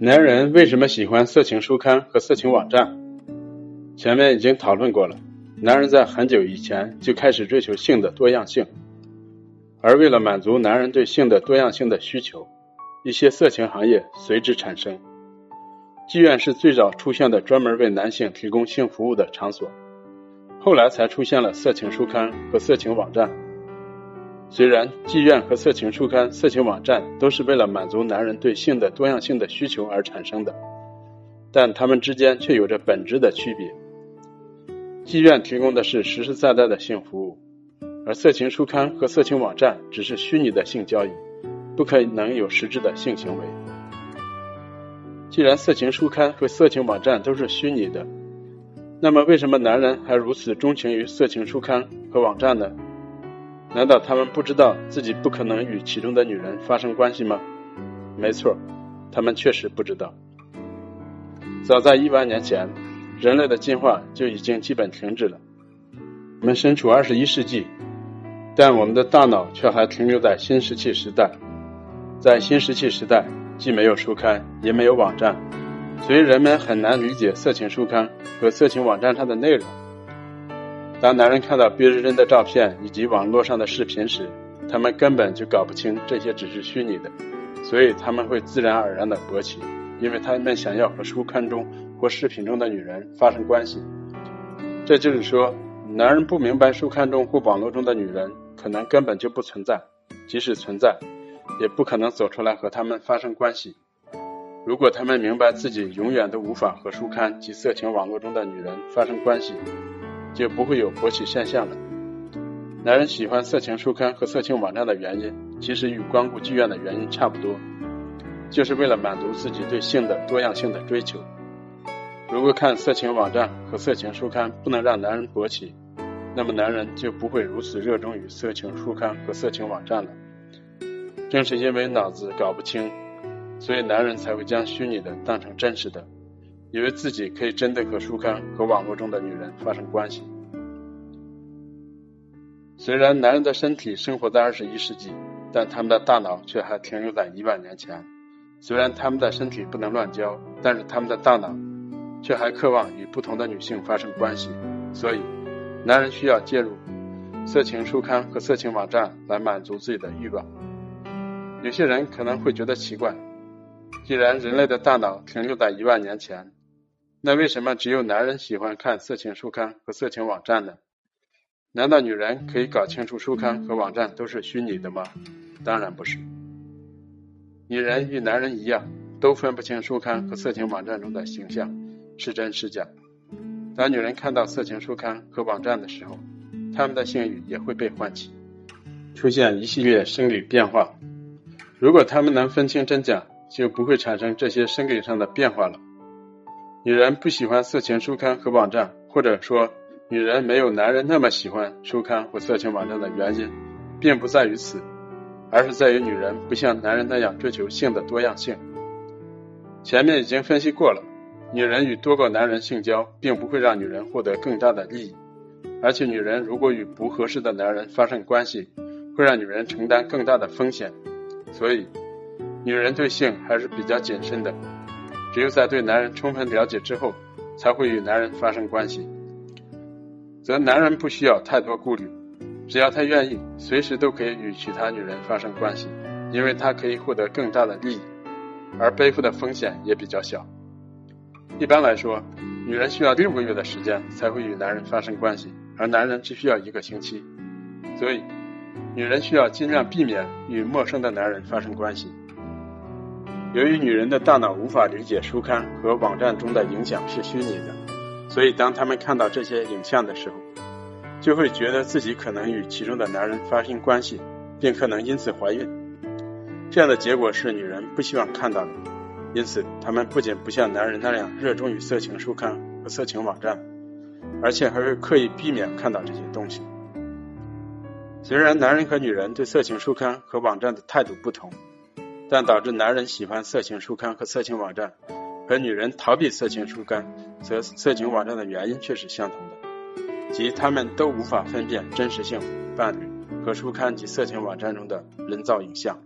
男人为什么喜欢色情书刊和色情网站？前面已经讨论过了。男人在很久以前就开始追求性的多样性，而为了满足男人对性的多样性的需求，一些色情行业随之产生。妓院是最早出现的专门为男性提供性服务的场所，后来才出现了色情书刊和色情网站。虽然妓院和色情书刊、色情网站都是为了满足男人对性的多样性的需求而产生的，但他们之间却有着本质的区别。妓院提供的是实实在在的性服务，而色情书刊和色情网站只是虚拟的性交易，不可能有实质的性行为。既然色情书刊和色情网站都是虚拟的，那么为什么男人还如此钟情于色情书刊和网站呢？难道他们不知道自己不可能与其中的女人发生关系吗？没错，他们确实不知道。早在亿万年前，人类的进化就已经基本停止了。我们身处二十一世纪，但我们的大脑却还停留在新石器时代。在新石器时代，既没有书刊，也没有网站，所以人们很难理解色情书刊和色情网站上的内容。当男人看到别人的照片以及网络上的视频时，他们根本就搞不清这些只是虚拟的，所以他们会自然而然的勃起，因为他们想要和书刊中或视频中的女人发生关系。这就是说，男人不明白书刊中或网络中的女人可能根本就不存在，即使存在，也不可能走出来和他们发生关系。如果他们明白自己永远都无法和书刊及色情网络中的女人发生关系，就不会有勃起现象了。男人喜欢色情书刊和色情网站的原因，其实与光顾妓院的原因差不多，就是为了满足自己对性的多样性的追求。如果看色情网站和色情书刊不能让男人勃起，那么男人就不会如此热衷于色情书刊和色情网站了。正是因为脑子搞不清，所以男人才会将虚拟的当成真实的。以为自己可以真的和书刊和网络中的女人发生关系。虽然男人的身体生活在二十一世纪，但他们的大脑却还停留在一万年前。虽然他们的身体不能乱交，但是他们的大脑却还渴望与不同的女性发生关系。所以，男人需要介入色情书刊和色情网站来满足自己的欲望。有些人可能会觉得奇怪，既然人类的大脑停留在一万年前，那为什么只有男人喜欢看色情书刊和色情网站呢？难道女人可以搞清楚书刊和网站都是虚拟的吗？当然不是。女人与男人一样，都分不清书刊和色情网站中的形象是真是假。当女人看到色情书刊和网站的时候，她们的性欲也会被唤起，出现一系列生理变化。如果她们能分清真假，就不会产生这些生理上的变化了。女人不喜欢色情书刊和网站，或者说女人没有男人那么喜欢书刊或色情网站的原因，并不在于此，而是在于女人不像男人那样追求性的多样性。前面已经分析过了，女人与多个男人性交，并不会让女人获得更大的利益，而且女人如果与不合适的男人发生关系，会让女人承担更大的风险，所以女人对性还是比较谨慎的。只有在对男人充分了解之后，才会与男人发生关系，则男人不需要太多顾虑，只要他愿意，随时都可以与其他女人发生关系，因为他可以获得更大的利益，而背负的风险也比较小。一般来说，女人需要六个月的时间才会与男人发生关系，而男人只需要一个星期，所以女人需要尽量避免与陌生的男人发生关系。由于女人的大脑无法理解书刊和网站中的影响是虚拟的，所以当他们看到这些影像的时候，就会觉得自己可能与其中的男人发生关系，并可能因此怀孕。这样的结果是女人不希望看到的，因此他们不仅不像男人那样热衷于色情书刊和色情网站，而且还会刻意避免看到这些东西。虽然男人和女人对色情书刊和网站的态度不同。但导致男人喜欢色情书刊和色情网站，和女人逃避色情书刊则色情网站的原因却是相同的，即他们都无法分辨真实性伴侣和书刊及色情网站中的人造影像。